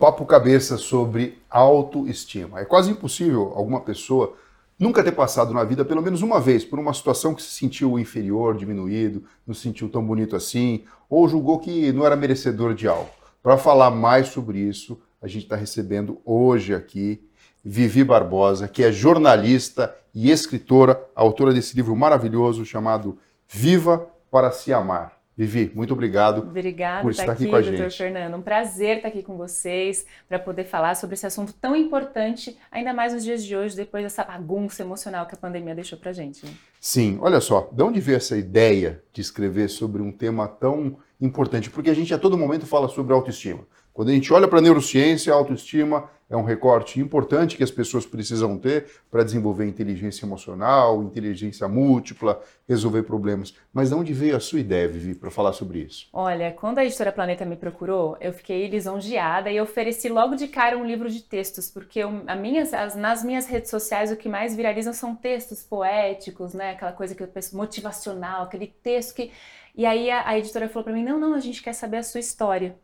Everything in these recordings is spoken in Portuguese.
papo cabeça sobre autoestima. É quase impossível alguma pessoa nunca ter passado na vida, pelo menos uma vez, por uma situação que se sentiu inferior, diminuído, não se sentiu tão bonito assim, ou julgou que não era merecedor de algo. Para falar mais sobre isso, a gente está recebendo hoje aqui Vivi Barbosa, que é jornalista e escritora, autora desse livro maravilhoso chamado Viva para se Amar. Vivi, muito obrigado Obrigada por estar aqui, aqui com a doutor gente. Fernando. Um prazer estar aqui com vocês para poder falar sobre esse assunto tão importante, ainda mais nos dias de hoje, depois dessa bagunça emocional que a pandemia deixou para gente. Né? Sim, olha só, de onde veio essa ideia de escrever sobre um tema tão importante? Porque a gente a todo momento fala sobre autoestima. Quando a gente olha para a neurociência, a autoestima é um recorte importante que as pessoas precisam ter para desenvolver inteligência emocional, inteligência múltipla, resolver problemas. Mas de onde veio a sua ideia, Vivi, para falar sobre isso? Olha, quando a editora Planeta me procurou, eu fiquei lisonjeada e ofereci logo de cara um livro de textos, porque eu, minhas, as, nas minhas redes sociais o que mais viralizam são textos poéticos, né? Aquela coisa que eu penso motivacional, aquele texto que. E aí a, a editora falou para mim: não, não, a gente quer saber a sua história.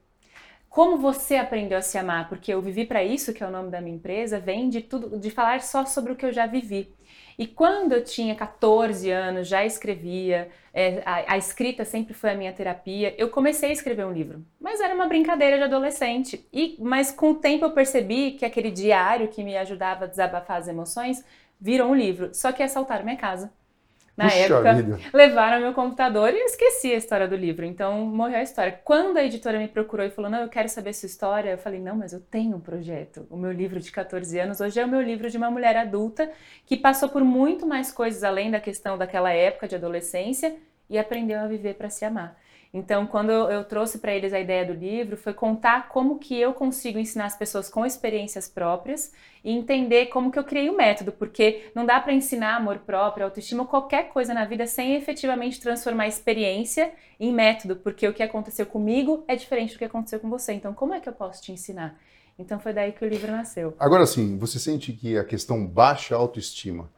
Como você aprendeu a se amar? Porque eu vivi para isso, que é o nome da minha empresa, vem de tudo, de falar só sobre o que eu já vivi. E quando eu tinha 14 anos, já escrevia, é, a, a, escrita sempre foi a minha terapia, eu comecei a escrever um livro. Mas era uma brincadeira de adolescente. E, mas com o tempo eu percebi que aquele diário que me ajudava a desabafar as emoções virou um livro. Só que assaltaram minha casa na Puxa época, vida. levaram meu computador e eu esqueci a história do livro. Então, morreu a história. Quando a editora me procurou e falou, não, eu quero saber sua história, eu falei, não, mas eu tenho um projeto. O meu livro de 14 anos hoje é o meu livro de uma mulher adulta que passou por muito mais coisas além da questão daquela época de adolescência e aprendeu a viver para se amar. Então, quando eu, trouxe para eles a ideia do livro, foi contar como que eu consigo ensinar as pessoas com experiências próprias e entender como que eu criei o método, porque não dá para ensinar amor próprio, autoestima qualquer coisa na vida sem efetivamente transformar a experiência em método, porque o que aconteceu comigo é diferente do que aconteceu com você. Então, como é que eu posso te ensinar? Então, foi daí que o livro nasceu. Agora sim, você sente que a questão baixa autoestima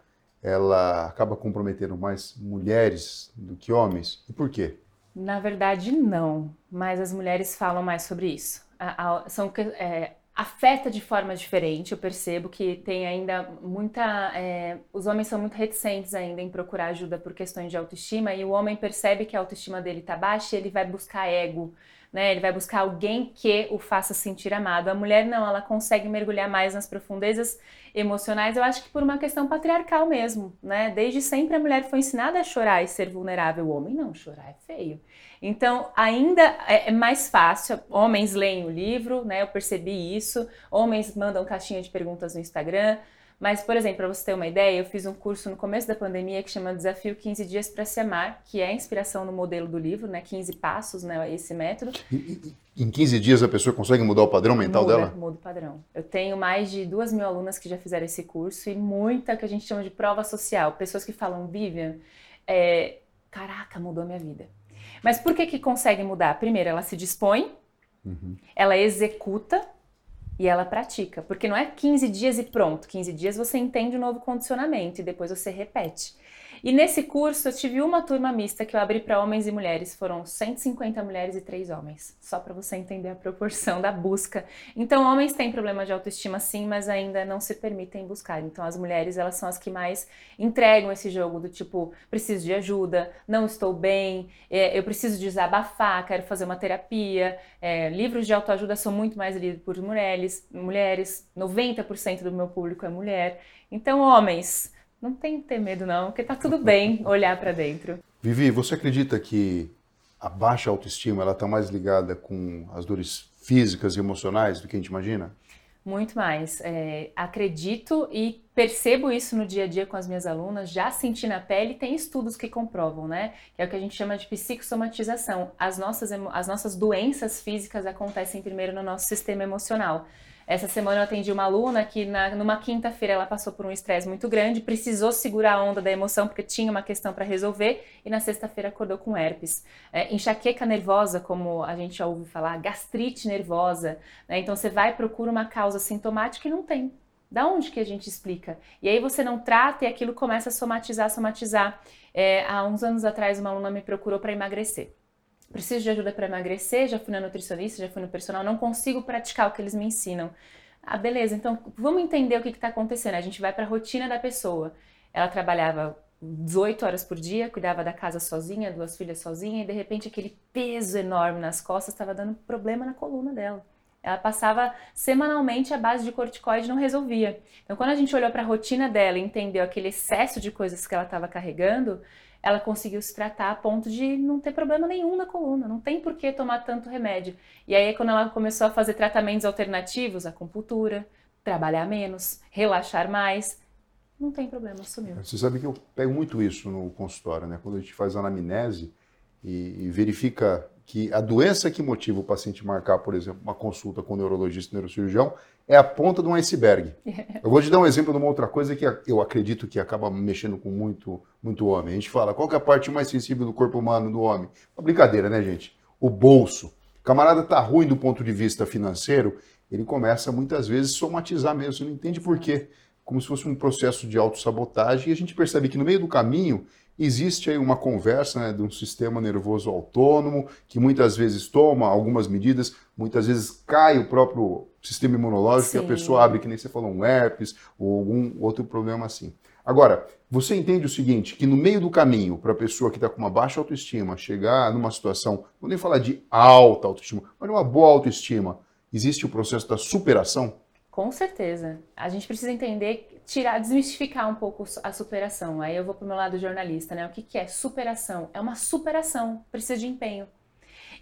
ela acaba comprometendo mais mulheres do que homens? E por quê? Na verdade, não, mas as mulheres falam mais sobre isso. A, a, são, é, afeta de forma diferente, eu percebo que tem ainda muita. É, os homens são muito reticentes ainda em procurar ajuda por questões de autoestima, e o homem percebe que a autoestima dele está baixa e ele vai buscar ego. Né? Ele vai buscar alguém que o faça sentir amado. A mulher não, ela consegue mergulhar mais nas profundezas emocionais. Eu acho que por uma questão patriarcal mesmo, né? Desde sempre a mulher foi ensinada a chorar e ser vulnerável. O homem não, chorar é feio. Então, ainda é, é mais fácil. Homens leem o livro, né? Eu percebi isso. Homens mandam caixinha de perguntas no Instagram. Mas, por exemplo, para você ter uma ideia, eu fiz um curso no começo da pandemia que chama Desafio 15 Dias para Se Amar, que é a inspiração no modelo do livro, né? 15 passos, né? Esse método. Em 15 dias a pessoa consegue mudar o padrão mental muda, dela? Muda o padrão. Eu tenho mais de duas mil alunas que já fizeram esse curso e muita que a gente chama de prova social. Pessoas que falam, Vivian, é, caraca, mudou minha vida. Mas por que que consegue mudar? Primeiro, ela se dispõe, uhum. ela executa e ela pratica. Porque não é 15 dias e pronto. 15 dias você entende o novo condicionamento e depois você repete. E nesse curso eu tive uma turma mista que eu abri para homens e mulheres, foram 150 mulheres e 3 homens, só para você entender a proporção da busca. Então, homens têm problema de autoestima sim, mas ainda não se permitem buscar. Então, as mulheres, elas são as que mais entregam esse jogo do tipo, preciso de ajuda, não estou bem, é, eu preciso desabafar, quero fazer uma terapia. É, livros de autoajuda são muito mais lidos por mulheres, mulheres, 90% do meu público é mulher. Então, homens, não tem que ter medo não, porque tá tudo bem olhar para dentro. Vivi, você acredita que a baixa autoestima ela está mais ligada com as dores físicas e emocionais do que a gente imagina? Muito mais. É, acredito e percebo isso no dia a dia com as minhas alunas, já senti na pele, tem estudos que comprovam, né? Que é o que a gente chama de psicossomatização. As nossas, as nossas doenças físicas acontecem primeiro no nosso sistema emocional. Essa semana eu atendi uma aluna que na, numa quinta-feira ela passou por um estresse muito grande, precisou segurar a onda da emoção porque tinha uma questão para resolver e na sexta-feira acordou com herpes. É, enxaqueca nervosa, como a gente já ouve falar, gastrite nervosa. Né? Então você vai procura uma causa sintomática e não tem. Da onde que a gente explica? E aí você não trata e aquilo começa a somatizar, somatizar. É, há uns anos atrás uma aluna me procurou para emagrecer. Preciso de ajuda para emagrecer, já fui na nutricionista, já fui no personal, não consigo praticar o que eles me ensinam. Ah, beleza, então vamos entender o que está acontecendo. A gente vai para a rotina da pessoa. Ela trabalhava 18 horas por dia, cuidava da casa sozinha, duas filhas sozinha, e de repente aquele peso enorme nas costas estava dando problema na coluna dela. Ela passava semanalmente a base de corticoide não resolvia. Então, quando a gente olhou para a rotina dela e entendeu aquele excesso de coisas que ela estava carregando, ela conseguiu se tratar a ponto de não ter problema nenhum na coluna, não tem por que tomar tanto remédio. E aí, quando ela começou a fazer tratamentos alternativos, acupuntura, trabalhar menos, relaxar mais, não tem problema, sumiu. Você sabe que eu pego muito isso no consultório, né? Quando a gente faz anamnese e, e verifica que a doença que motiva o paciente marcar, por exemplo, uma consulta com o neurologista, neurocirurgião, é a ponta de um iceberg. Eu vou te dar um exemplo de uma outra coisa que eu acredito que acaba mexendo com muito, muito homem. A gente fala, qual é a parte mais sensível do corpo humano do homem? Uma brincadeira, né, gente? O bolso. O camarada tá ruim do ponto de vista financeiro, ele começa muitas vezes a somatizar mesmo, você não entende por quê como se fosse um processo de autossabotagem, e a gente percebe que no meio do caminho existe aí uma conversa né, de um sistema nervoso autônomo que muitas vezes toma algumas medidas, muitas vezes cai o próprio sistema imunológico Sim. e a pessoa abre, que nem você falou, um herpes ou algum outro problema assim. Agora, você entende o seguinte, que no meio do caminho, para a pessoa que está com uma baixa autoestima chegar numa situação, não vou nem falar de alta autoestima, mas de uma boa autoestima, existe o processo da superação? Com certeza. A gente precisa entender, tirar, desmistificar um pouco a superação. Aí eu vou para o meu lado jornalista, né? O que, que é superação? É uma superação, precisa de empenho.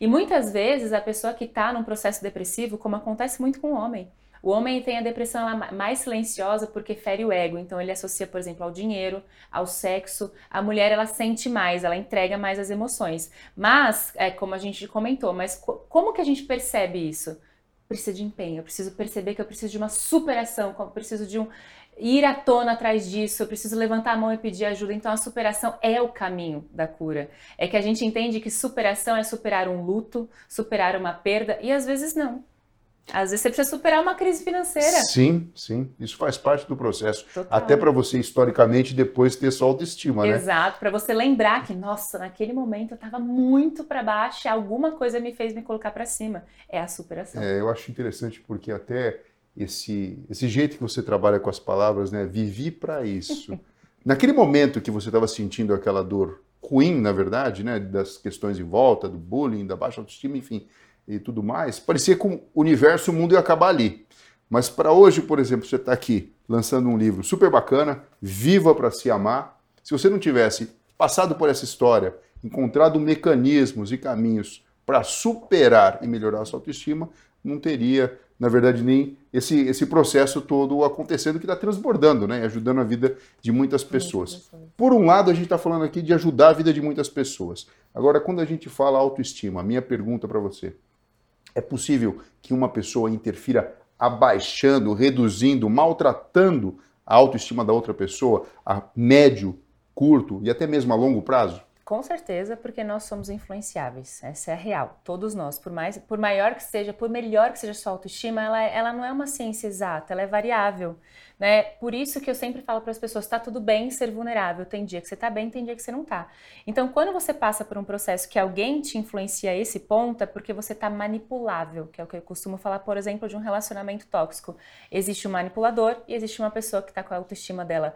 E muitas vezes a pessoa que está num processo depressivo, como acontece muito com o homem, o homem tem a depressão mais silenciosa porque fere o ego, então ele associa, por exemplo, ao dinheiro, ao sexo. A mulher ela sente mais, ela entrega mais as emoções. Mas, é como a gente comentou, mas como que a gente percebe isso? precisa de empenho, eu preciso perceber que eu preciso de uma superação, eu preciso de um ir à tona atrás disso, eu preciso levantar a mão e pedir ajuda. Então a superação é o caminho da cura. É que a gente entende que superação é superar um luto, superar uma perda e às vezes não. Às vezes você precisa superar uma crise financeira. Sim, sim. Isso faz parte do processo. Total. Até para você, historicamente, depois ter sua autoestima, né? Exato. Para você lembrar que, nossa, naquele momento eu estava muito para baixo e alguma coisa me fez me colocar para cima. É a superação. É, eu acho interessante porque até esse, esse jeito que você trabalha com as palavras, né? Vivi para isso. Naquele momento que você estava sentindo aquela dor ruim, na verdade, né? Das questões em volta, do bullying, da baixa autoestima, enfim e tudo mais, parecia que o universo, o mundo ia acabar ali. Mas para hoje, por exemplo, você está aqui lançando um livro super bacana, Viva para se amar. Se você não tivesse passado por essa história, encontrado mecanismos e caminhos para superar e melhorar a sua autoestima, não teria, na verdade, nem esse, esse processo todo acontecendo que está transbordando, né? Ajudando a vida de muitas pessoas. Por um lado, a gente está falando aqui de ajudar a vida de muitas pessoas. Agora, quando a gente fala autoestima, a minha pergunta para você é possível que uma pessoa interfira abaixando, reduzindo, maltratando a autoestima da outra pessoa a médio, curto e até mesmo a longo prazo? Com certeza, porque nós somos influenciáveis. Essa é a real. Todos nós, por mais, por maior que seja, por melhor que seja sua autoestima, ela, ela não é uma ciência exata, ela é variável. Né? Por isso que eu sempre falo para as pessoas, está tudo bem ser vulnerável. Tem dia que você está bem, tem dia que você não está. Então, quando você passa por um processo que alguém te influencia a esse ponto, é porque você está manipulável, que é o que eu costumo falar, por exemplo, de um relacionamento tóxico. Existe um manipulador e existe uma pessoa que está com a autoestima dela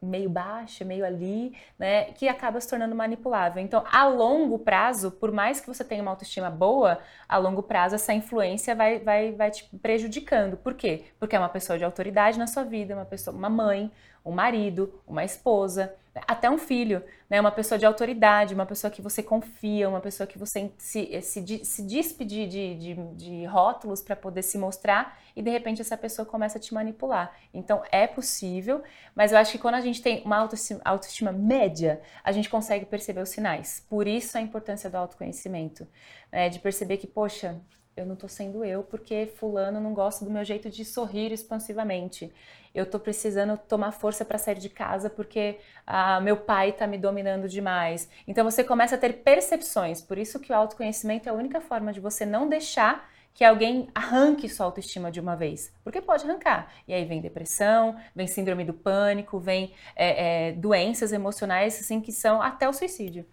meio baixa, meio ali, né, que acaba se tornando manipulável. Então, a longo prazo, por mais que você tenha uma autoestima boa, a longo prazo essa influência vai, vai, vai te prejudicando. Por quê? Porque é uma pessoa de autoridade na sua vida, uma pessoa, uma mãe, um marido, uma esposa, até um filho, né? Uma pessoa de autoridade, uma pessoa que você confia, uma pessoa que você se, se, se despedir de, de, de rótulos para poder se mostrar e de repente essa pessoa começa a te manipular. Então é possível, mas eu acho que quando a gente tem uma autoestima, autoestima média, a gente consegue perceber os sinais. Por isso a importância do autoconhecimento, né? de perceber que, poxa, eu não estou sendo eu porque fulano não gosta do meu jeito de sorrir expansivamente. Eu estou precisando tomar força para sair de casa porque ah, meu pai está me dominando demais. Então você começa a ter percepções. Por isso que o autoconhecimento é a única forma de você não deixar que alguém arranque sua autoestima de uma vez. Porque pode arrancar. E aí vem depressão, vem síndrome do pânico, vem é, é, doenças emocionais assim que são até o suicídio.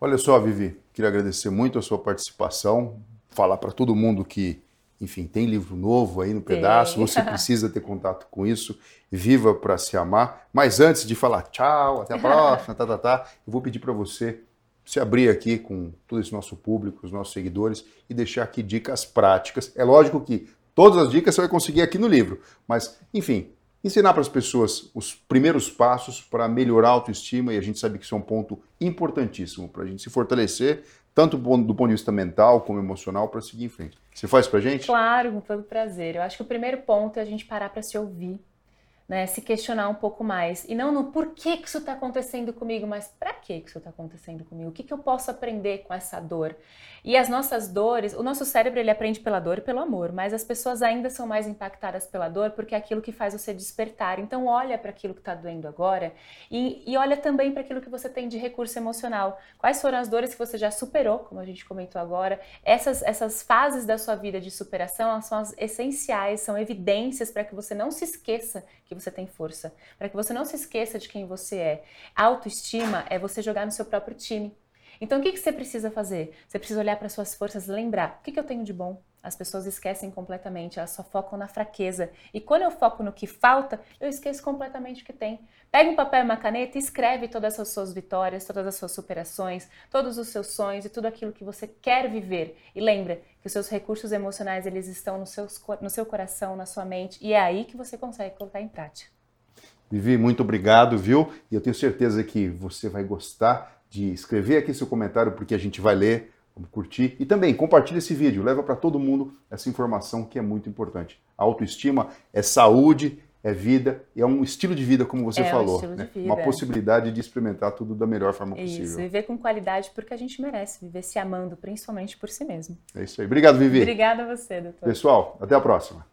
Olha só, Vivi, queria agradecer muito a sua participação, falar para todo mundo que, enfim, tem livro novo aí no pedaço, você precisa ter contato com isso, viva para se amar. Mas antes de falar tchau, até a próxima, tá, tá, tá, eu vou pedir para você se abrir aqui com todo esse nosso público, os nossos seguidores e deixar aqui dicas práticas. É lógico que todas as dicas você vai conseguir aqui no livro, mas, enfim, ensinar para as pessoas os primeiros passos para melhorar a autoestima e a gente sabe que isso é um ponto importantíssimo para a gente se fortalecer, tanto do ponto de vista mental como emocional, para seguir em frente. Você faz para gente? Claro, com todo prazer. Eu acho que o primeiro ponto é a gente parar para se ouvir né, se questionar um pouco mais. E não no porquê que isso está acontecendo comigo, mas para que isso está acontecendo comigo? O que, que eu posso aprender com essa dor? E as nossas dores, o nosso cérebro ele aprende pela dor e pelo amor, mas as pessoas ainda são mais impactadas pela dor porque é aquilo que faz você despertar. Então olha para aquilo que está doendo agora e, e olha também para aquilo que você tem de recurso emocional. Quais foram as dores que você já superou, como a gente comentou agora? Essas, essas fases da sua vida de superação são as essenciais, são evidências para que você não se esqueça que você tem força, para que você não se esqueça de quem você é. autoestima é você jogar no seu próprio time. Então, o que, que você precisa fazer? Você precisa olhar para suas forças, lembrar o que, que eu tenho de bom. As pessoas esquecem completamente, elas só focam na fraqueza. E quando eu foco no que falta, eu esqueço completamente o que tem. Pega um papel e uma caneta e escreve todas as suas vitórias, todas as suas superações, todos os seus sonhos e tudo aquilo que você quer viver. E lembra que os seus recursos emocionais eles estão no, no seu coração, na sua mente, e é aí que você consegue colocar em prática. Vivi, muito obrigado, viu? E eu tenho certeza que você vai gostar de escrever aqui seu comentário, porque a gente vai ler, vamos curtir. E também compartilhe esse vídeo, leva para todo mundo essa informação que é muito importante. A autoestima é saúde, é vida, e é um estilo de vida, como você é falou. Um né? Uma possibilidade de experimentar tudo da melhor forma isso, possível. Isso, viver com qualidade porque a gente merece, viver se amando, principalmente por si mesmo. É isso aí. Obrigado, Vivi. Obrigada a você, doutor. Pessoal, até a próxima.